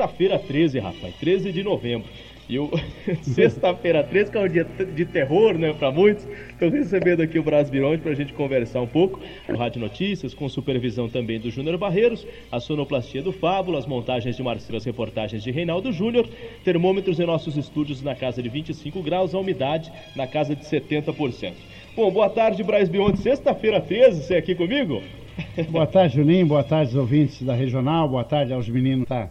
sexta-feira 13, rapaz, 13 de novembro. E o sexta-feira 13, que é um dia de terror, né, para muitos. Estou recebendo aqui o Brás Bironde para a gente conversar um pouco no Rádio Notícias, com supervisão também do Júnior Barreiros, a sonoplastia do Fábulo, as montagens de Marcelo, as reportagens de Reinaldo Júnior, termômetros em nossos estúdios na casa de 25 graus, a umidade na casa de 70%. Bom, boa tarde, Braz Bionde. Sexta-feira 13, você é aqui comigo? Boa tarde, Juninho. Boa tarde, ouvintes da Regional. Boa tarde aos meninos tá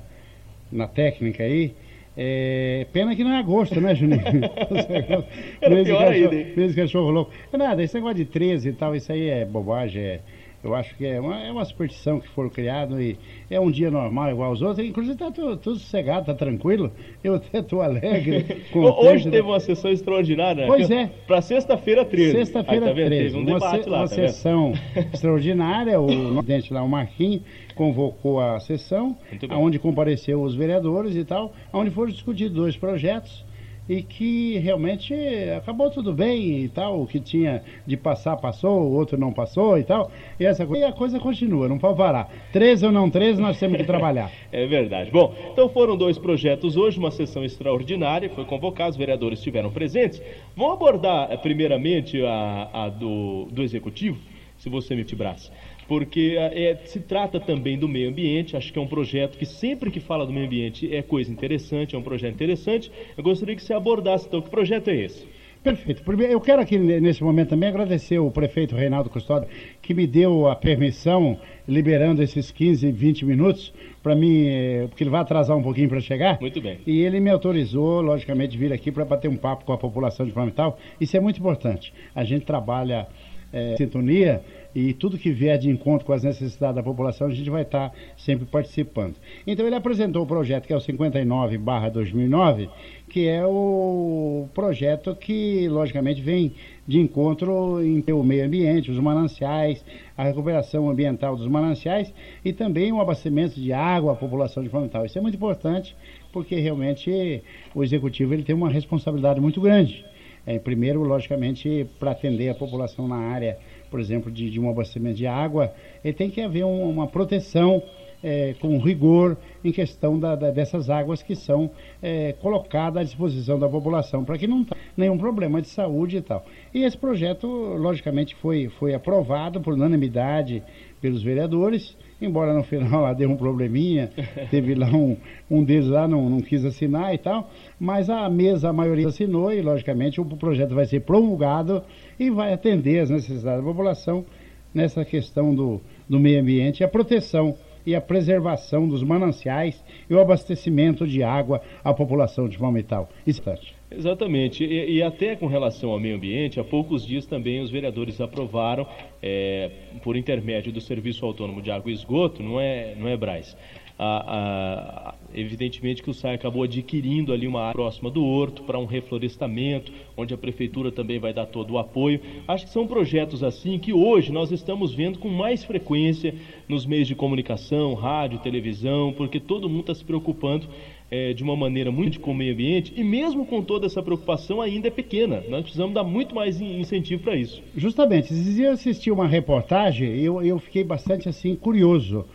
na técnica aí. É, pena que não é agosto, né, Juninho? Era pior ainda, hein? Mês cachorro louco. É nada, esse negócio de 13 e tal, isso aí é bobagem, é eu acho que é uma, é uma superstição que foram criado e é um dia normal igual aos outros. Inclusive está tudo, tudo sossegado, está tranquilo. Eu até estou alegre. Hoje teve uma sessão extraordinária. Pois é. Para sexta-feira 13. Sexta-feira tá 13. Teve um uma debate se, lá, Uma tá sessão extraordinária. O presidente lá, o Marquinhos, convocou a sessão, onde compareceu os vereadores e tal, onde foram discutidos dois projetos e que realmente acabou tudo bem e tal, o que tinha de passar passou, o outro não passou e tal, e essa coisa, e a coisa continua, não pode parar. 13 ou não 13, nós temos que trabalhar. é verdade. Bom, então foram dois projetos hoje, uma sessão extraordinária, foi convocada, os vereadores estiveram presentes. Vamos abordar eh, primeiramente a, a do, do Executivo, se você me braço porque é, se trata também do meio ambiente. Acho que é um projeto que sempre que fala do meio ambiente é coisa interessante, é um projeto interessante. Eu gostaria que você abordasse, então, que projeto é esse? Perfeito. Primeiro, eu quero aqui nesse momento também agradecer o prefeito Reinaldo Custódio, que me deu a permissão, liberando esses 15, 20 minutos, para mim, eh, porque ele vai atrasar um pouquinho para chegar. Muito bem. E ele me autorizou, logicamente, vir aqui para bater um papo com a população de Palmital. Isso é muito importante. A gente trabalha é, sintonia e tudo que vier de encontro com as necessidades da população, a gente vai estar sempre participando. Então ele apresentou o projeto que é o 59/2009, que é o projeto que logicamente vem de encontro em o meio ambiente, os mananciais, a recuperação ambiental dos mananciais e também o abastecimento de água à população de Frontal. Isso é muito importante porque realmente o executivo ele tem uma responsabilidade muito grande. É, primeiro, logicamente, para atender a população na área por exemplo, de, de um abastecimento de água, e tem que haver um, uma proteção é, com rigor em questão da, da, dessas águas que são é, colocadas à disposição da população, para que não tenha nenhum problema de saúde e tal. E esse projeto, logicamente, foi, foi aprovado por unanimidade pelos vereadores, embora no final lá deu um probleminha, teve lá um, um deles lá não, não quis assinar e tal, mas a mesa, a maioria assinou e, logicamente, o projeto vai ser promulgado e vai atender as necessidades da população nessa questão do, do meio ambiente e a proteção e a preservação dos mananciais e o abastecimento de água à população de Palmital. Instante. Exatamente. E, e, até com relação ao meio ambiente, há poucos dias também os vereadores aprovaram, é, por intermédio do Serviço Autônomo de Água e Esgoto, não é, não é Braz, a, a, evidentemente que o SAI acabou adquirindo ali uma área próxima do horto para um reflorestamento, onde a prefeitura também vai dar todo o apoio. Acho que são projetos assim que hoje nós estamos vendo com mais frequência nos meios de comunicação, rádio, televisão, porque todo mundo está se preocupando é, de uma maneira muito com o meio ambiente e mesmo com toda essa preocupação ainda é pequena. Nós precisamos dar muito mais incentivo para isso. Justamente, eu assisti uma reportagem e eu, eu fiquei bastante assim curioso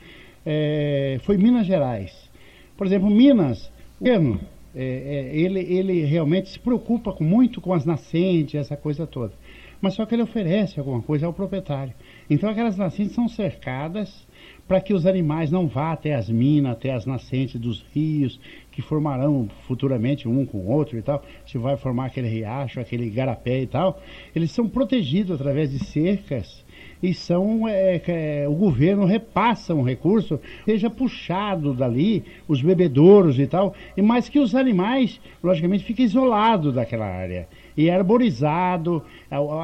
é, foi Minas Gerais. Por exemplo, Minas, o governo, é, é, ele, ele realmente se preocupa com, muito com as nascentes, essa coisa toda. Mas só que ele oferece alguma coisa ao proprietário. Então aquelas nascentes são cercadas para que os animais não vá até as minas, até as nascentes dos rios, que formarão futuramente um com o outro e tal, se vai formar aquele riacho, aquele garapé e tal. Eles são protegidos através de cercas e são é, é, o governo repassa um recurso, seja puxado dali, os bebedouros e tal, e mais que os animais, logicamente, fiquem isolados daquela área e arborizado,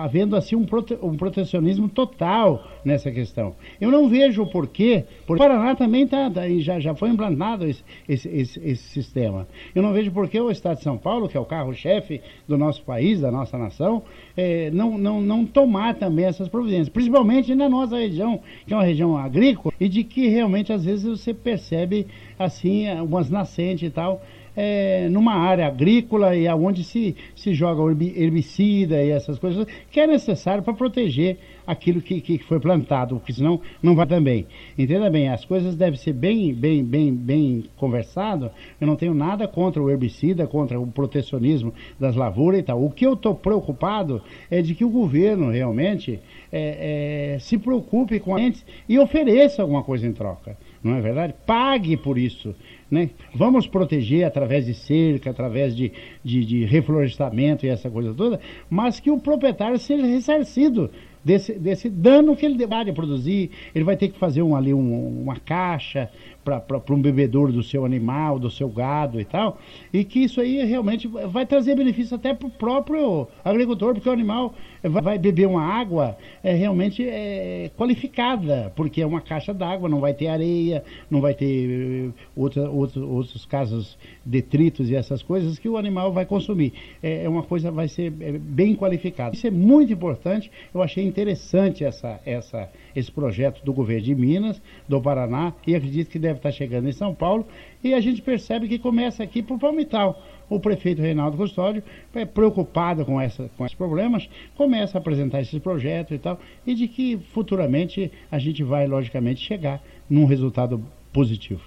havendo assim um, prote um, protecionismo total nessa questão. Eu não vejo o porquê, porque o Paraná também tá, tá, já, já foi implantado esse, esse, esse, esse, sistema. Eu não vejo por que o Estado de São Paulo, que é o carro-chefe do nosso país, da nossa nação, é, não, não, não tomar também essas providências, principalmente na nossa região, que é uma região agrícola, e de que realmente às vezes você percebe assim umas nascentes e tal, é, numa área agrícola e aonde se, se joga herbicida e essas coisas, que é necessário para proteger aquilo que, que foi plantado, porque senão não vai também. Entenda bem, as coisas devem ser bem, bem, bem, bem conversado. Eu não tenho nada contra o herbicida, contra o protecionismo das lavouras e tal. O que eu estou preocupado é de que o governo realmente é, é, se preocupe com a gente e ofereça alguma coisa em troca. Não é verdade? Pague por isso. Né? Vamos proteger através de cerca, através de, de, de reflorestamento e essa coisa toda, mas que o proprietário seja ressarcido desse, desse dano que ele vai produzir. Ele vai ter que fazer um, ali um, uma caixa para um bebedouro do seu animal, do seu gado e tal. E que isso aí realmente vai trazer benefício até para o próprio agricultor, porque o animal vai beber uma água é, realmente é, qualificada, porque é uma caixa d'água, não vai ter areia, não vai ter eh, outra, outro, outros casos detritos e essas coisas que o animal vai consumir. É, é uma coisa, vai ser é, bem qualificada. Isso é muito importante, eu achei interessante essa, essa, esse projeto do governo de Minas, do Paraná, e acredito que deve estar chegando em São Paulo, e a gente percebe que começa aqui por Palmital. O prefeito Reinaldo Custódio, é preocupado com, essa, com esses problemas, começa a apresentar esses projetos e tal, e de que futuramente a gente vai, logicamente, chegar num resultado positivo.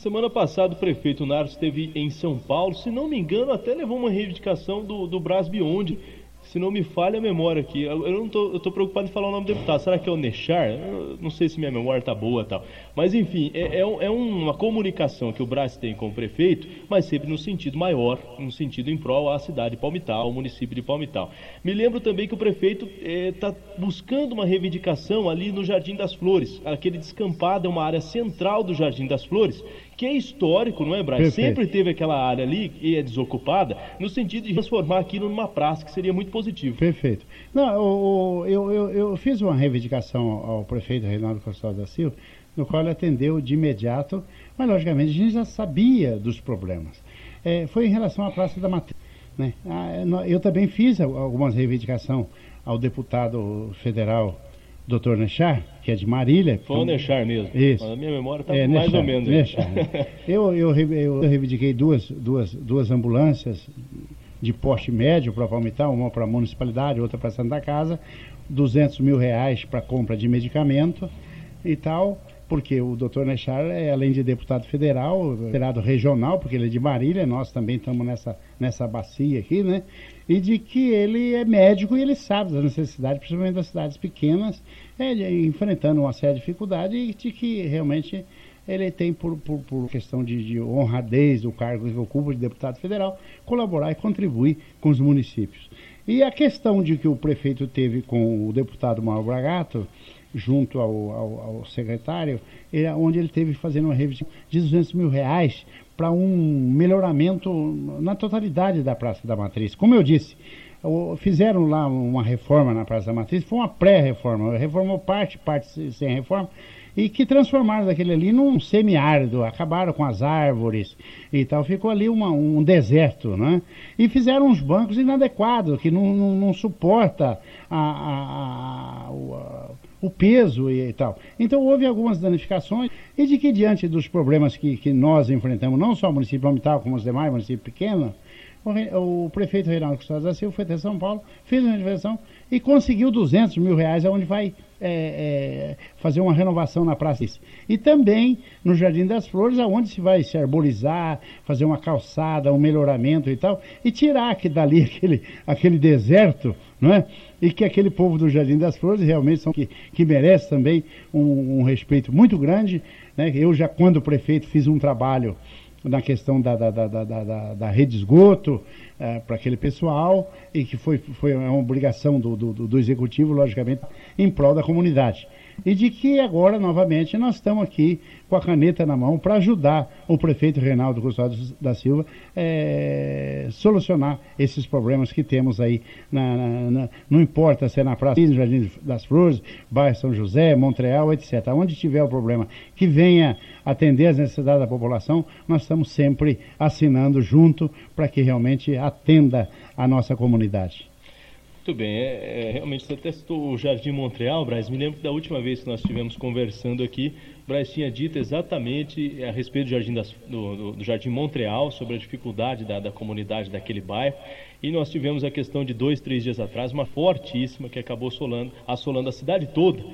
Semana passada o prefeito Naros esteve em São Paulo, se não me engano, até levou uma reivindicação do, do Brás se não me falha a memória aqui, eu não tô, eu tô preocupado em falar o nome do deputado. Será que é o Nechar? Eu não sei se minha memória tá boa tal. Mas enfim, é, é, é, uma comunicação que o Brás tem com o prefeito, mas sempre no sentido maior, no sentido em prol à cidade de Palmital, ao município de Palmital. Me lembro também que o prefeito está é, buscando uma reivindicação ali no Jardim das Flores. Aquele descampado é uma área central do Jardim das Flores que é histórico, não é? Perfeito. Sempre teve aquela área ali e é desocupada, no sentido de transformar aquilo numa praça, que seria muito positivo. Perfeito. Não, eu, eu, eu fiz uma reivindicação ao prefeito Reinaldo Costa da Silva, no qual ele atendeu de imediato, mas logicamente a gente já sabia dos problemas. É, foi em relação à Praça da Matriz. Né? Ah, eu também fiz algumas reivindicações ao deputado federal Dr. Nechar, que é de Marília. Foi o Nechar mesmo. Isso. A minha memória está é, mais Nechar, ou menos. Nechar. eu, eu, eu, eu reivindiquei duas, duas, duas ambulâncias de porte médio para Palmital, uma para a municipalidade, outra para Santa Casa, 200 mil reais para compra de medicamento e tal, porque o doutor Nechar, é, além de deputado federal, deputado regional, porque ele é de Marília, nós também estamos nessa, nessa bacia aqui, né? e de que ele é médico e ele sabe das necessidades, principalmente das cidades pequenas, é, enfrentando uma séria dificuldade e de que realmente ele tem, por, por, por questão de, de, honradez do cargo que ocupa de deputado federal, colaborar e contribuir com os municípios. E a questão de que o prefeito teve com o deputado Mauro Bragato, junto ao, ao, ao secretário, ele, onde ele teve fazendo uma revisão de 200 mil reais para um melhoramento na totalidade da Praça da Matriz. Como eu disse, fizeram lá uma reforma na Praça da Matriz, foi uma pré-reforma, reformou parte, parte sem reforma, e que transformaram aquele ali num semiárido, acabaram com as árvores e tal, ficou ali uma, um deserto, né? E fizeram uns bancos inadequados, que não, não, não suporta a, a, a, a o peso e, e, tal. Então houve algumas danificações e de que diante dos problemas que, que nós enfrentamos, não só o município de Palmital, como os demais municípios pequenos, o, o prefeito Reinaldo Custódio da Silva foi até São Paulo, fez uma intervenção e conseguiu 200 mil reais, onde vai é, é, fazer uma renovação na praça. E também no Jardim das Flores, aonde se vai se arborizar, fazer uma calçada, um melhoramento e tal, e tirar que dali aquele, aquele deserto, não é? E que aquele povo do Jardim das Flores realmente são que, que merece também um, um respeito muito grande. Né? Eu já, quando prefeito, fiz um trabalho na questão da, da, da, da, da rede de esgoto é, para aquele pessoal e que foi, foi uma obrigação do, do, do executivo, logicamente, em prol da comunidade e de que agora, novamente, nós estamos aqui com a caneta na mão para ajudar o prefeito Reinaldo Custódio da Silva é, solucionar esses problemas que temos aí, na, na, na, não importa se é na Praça no Jardim das Flores, bairro São José, Montreal, etc. Onde tiver o problema que venha atender as necessidades da população, nós estamos sempre assinando junto para que realmente atenda a nossa comunidade. Muito bem, é, é, realmente você testou o Jardim Montreal, Braz. Me lembro que da última vez que nós estivemos conversando aqui, Braz tinha dito exatamente a respeito do Jardim, das, do, do, do, Jardim Montreal, sobre a dificuldade da, da, comunidade daquele bairro. E nós tivemos a questão de dois, três dias atrás, uma fortíssima que acabou assolando, assolando a cidade toda.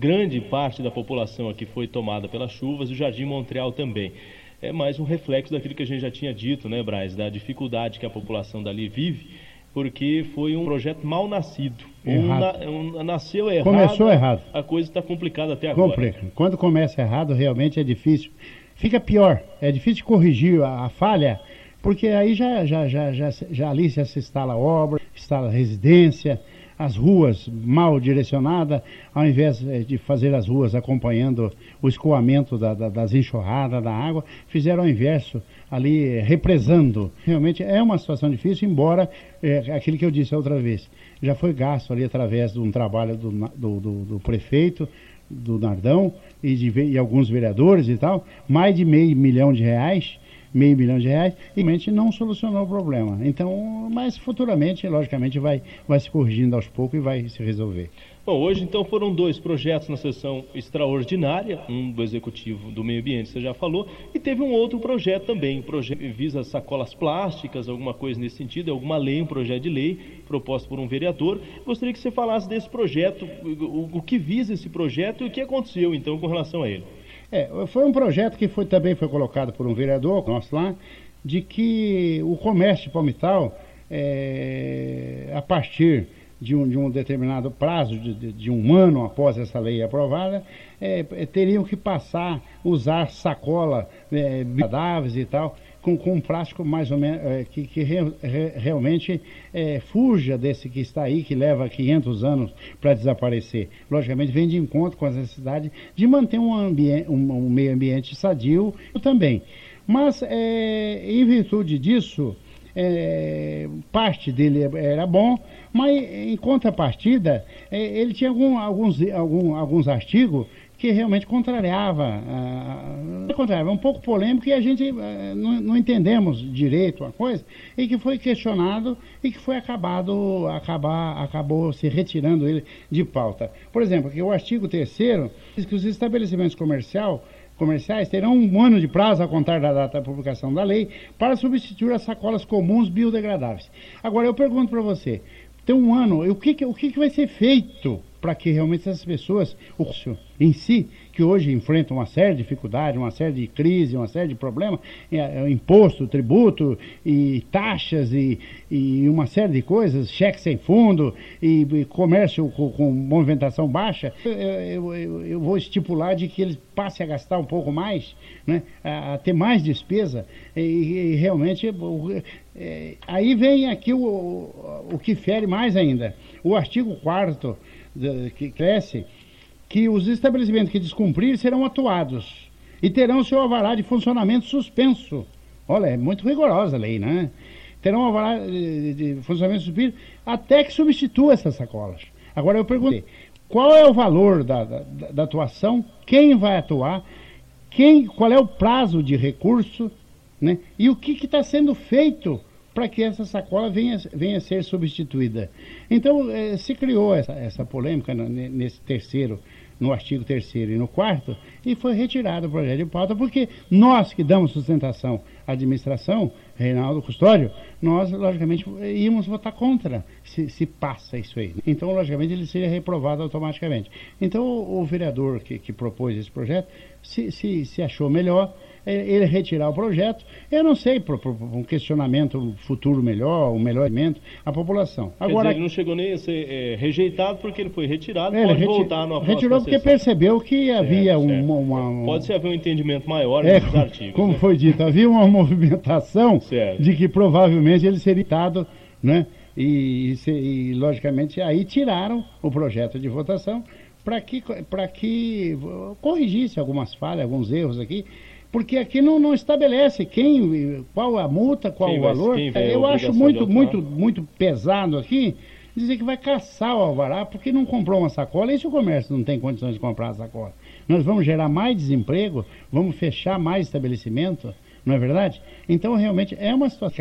Grande parte da população aqui foi tomada pelas chuvas, o Jardim Montreal também é mais um reflexo daquilo que a gente já tinha dito, né, Braz, da dificuldade que a população dali vive porque foi um projeto mal nascido. Errado. Um, um, nasceu errado. Começou errado. A coisa está complicada até agora. Complica. Quando começa errado, realmente é difícil. Fica pior. É difícil corrigir a, a falha, porque aí já, já, já, já, já ali já se instala obra, instala residência, as ruas mal direcionadas, ao invés eh, de fazer as ruas acompanhando o escoamento da, da, das enxurradas da água, fizeram o inverso, ali eh, represando. Realmente é uma situação difícil, embora é, aquilo que eu disse outra vez, já foi gasto ali através de um trabalho do, do, do, do prefeito, do Nardão e de e alguns vereadores e tal, mais de meio milhão de reais meio bilhão de reais e realmente não solucionou o problema. Então, mas futuramente, logicamente, vai, vai se corrigindo aos poucos e vai se resolver. Bom, hoje então foram dois projetos na sessão extraordinária, um do Executivo do Meio Ambiente, você já falou, e teve um outro projeto também, um projeto visa sacolas plásticas, alguma coisa nesse sentido, alguma lei, um projeto de lei proposto por um vereador. Gostaria que você falasse desse projeto, o, o que visa esse projeto e o que aconteceu então com relação a ele. É, foi um projeto que foi, também foi colocado por um vereador nosso lá, de que o comércio palmital, é, a partir de um, de um, determinado prazo, de, de, de, um ano após essa lei aprovada, é, teriam que passar usar sacola é, e tal, com, com um plástico mais ou menos é, que, que re, re, realmente é, fuja desse que está aí, que leva 500 anos para desaparecer. Logicamente, vem de encontro com a necessidade de manter um, um, um meio ambiente sadio também. Mas, é, em virtude disso, é, parte dele era bom, mas em contrapartida, é, ele tinha algum, alguns, algum, alguns artigos que realmente contrariava, uh, contrariava, um pouco polêmico e a gente uh, não, não, entendemos direito a coisa, e que foi questionado e que foi acabado, acabar, acabou se retirando ele de pauta. Por exemplo, que o artigo 3 diz que os estabelecimentos comercial, comerciais terão um ano de prazo a contar da data da publicação da lei para substituir as sacolas comuns biodegradáveis. Agora eu pergunto para você, tem um ano, o que, o que vai ser feito para que realmente essas pessoas, em si, que hoje enfrentam uma série de dificuldades, uma série de crises, uma série de problemas, é, é, imposto, tributo e taxas e, e, uma série de coisas, cheque sem fundo e, e comércio com, com, movimentação baixa, eu, eu, eu, vou estipular de que eles passem a gastar um pouco mais, né, a, a ter mais despesa e, e realmente é, aí vem aqui o, o que fere mais ainda. O artigo 4 que cresce, que os estabelecimentos que descumprirem serão atuados e terão seu alvará de funcionamento suspenso. Olha, é muito rigorosa a lei, né? Terão alvará de, de funcionamento suspenso até que substitua essas sacolas. Agora eu perguntei, qual é o valor da, da, da atuação, quem vai atuar, quem, qual é o prazo de recurso, né? E o que está sendo feito para que essa sacola venha, venha a ser substituída. Então, eh, se criou essa, essa polêmica nesse terceiro, no artigo terceiro e no quarto, e foi retirado o projeto de pauta, porque nós que damos sustentação à administração, Reinaldo Custódio, nós, logicamente, íamos votar contra se, se passa isso aí. Então, logicamente, ele seria reprovado automaticamente. Então, o, o vereador que, que propôs esse projeto se, se, se achou melhor ele retirar o projeto, eu não sei, por, por, um questionamento futuro melhor, um melhor alimento à população. Agora, dizer, ele não chegou nem a ser é, rejeitado porque ele foi retirado, ele pode reti voltar no Retirou porque sessão. percebeu que havia certo, certo. Uma, uma, Pode ser haver um entendimento maior é, nesses artigos. Como né? foi dito, havia uma movimentação certo. de que provavelmente ele seria ditado, né? E, e, e, logicamente aí tiraram o projeto de votação para que, que corrigisse algumas falhas, alguns erros aqui porque aqui não, não estabelece quem, qual a multa, qual quem o valor. Vai, Eu acho muito, muito, muito pesado aqui dizer que vai caçar o alvará porque não comprou uma sacola. E se o comércio não tem condições de comprar a sacola? Nós vamos gerar mais desemprego, vamos fechar mais estabelecimento, não é verdade? Então, realmente, é uma situação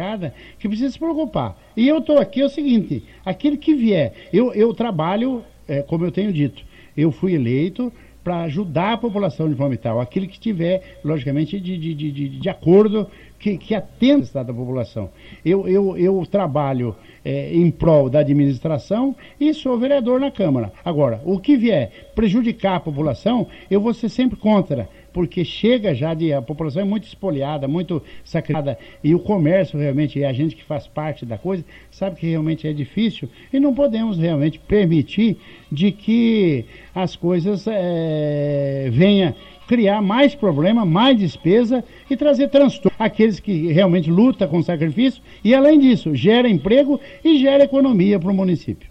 que precisa se preocupar. E eu estou aqui, é o seguinte, aquele que vier, eu, eu trabalho, é, como eu tenho dito, eu fui eleito para ajudar a população de forma tal, aquele que tiver, logicamente, de, de, de, de acordo, que, que atenda o estado da população. Eu, eu, eu trabalho é, em prol da administração e sou vereador na Câmara. Agora, o que vier prejudicar a população, eu vou ser sempre contra porque chega já de. A população é muito espoliada, muito sacrificada, e o comércio realmente, e a gente que faz parte da coisa, sabe que realmente é difícil, e não podemos realmente permitir de que as coisas é, venham criar mais problema, mais despesa e trazer transtorno àqueles que realmente lutam com sacrifício e, além disso, gera emprego e gera economia para o município.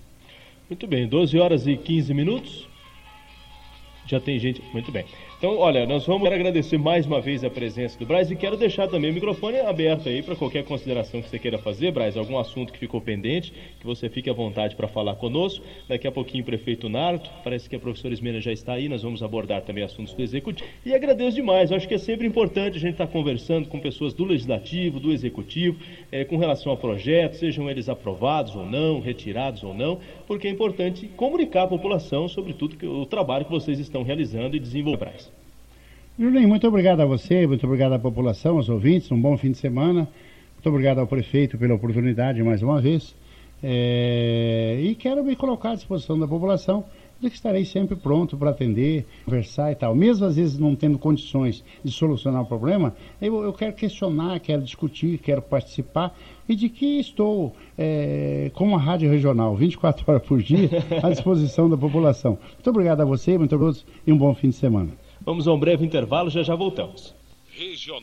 Muito bem, 12 horas e 15 minutos. Já tem gente. Muito bem. Então, olha, nós vamos agradecer mais uma vez a presença do Braz e quero deixar também o microfone aberto aí para qualquer consideração que você queira fazer, Braz, algum assunto que ficou pendente, que você fique à vontade para falar conosco. Daqui a pouquinho o prefeito Narto, parece que a professora Ismena já está aí, nós vamos abordar também assuntos do executivo. E agradeço demais, acho que é sempre importante a gente estar tá conversando com pessoas do legislativo, do executivo, é, com relação a projetos, sejam eles aprovados ou não, retirados ou não, porque é importante comunicar à população sobre tudo que, o trabalho que vocês estão realizando e desenvolvendo. Julinho, muito obrigado a você, muito obrigado à população, aos ouvintes, um bom fim de semana. Muito obrigado ao prefeito pela oportunidade mais uma vez. É... E quero me colocar à disposição da população de que estarei sempre pronto para atender, conversar e tal. Mesmo às vezes não tendo condições de solucionar o problema, eu, eu quero questionar, quero discutir, quero participar e de que estou é, com uma rádio regional 24 horas por dia à disposição da população. Muito obrigado a você, muito obrigado e um bom fim de semana. Vamos a um breve intervalo, já já voltamos.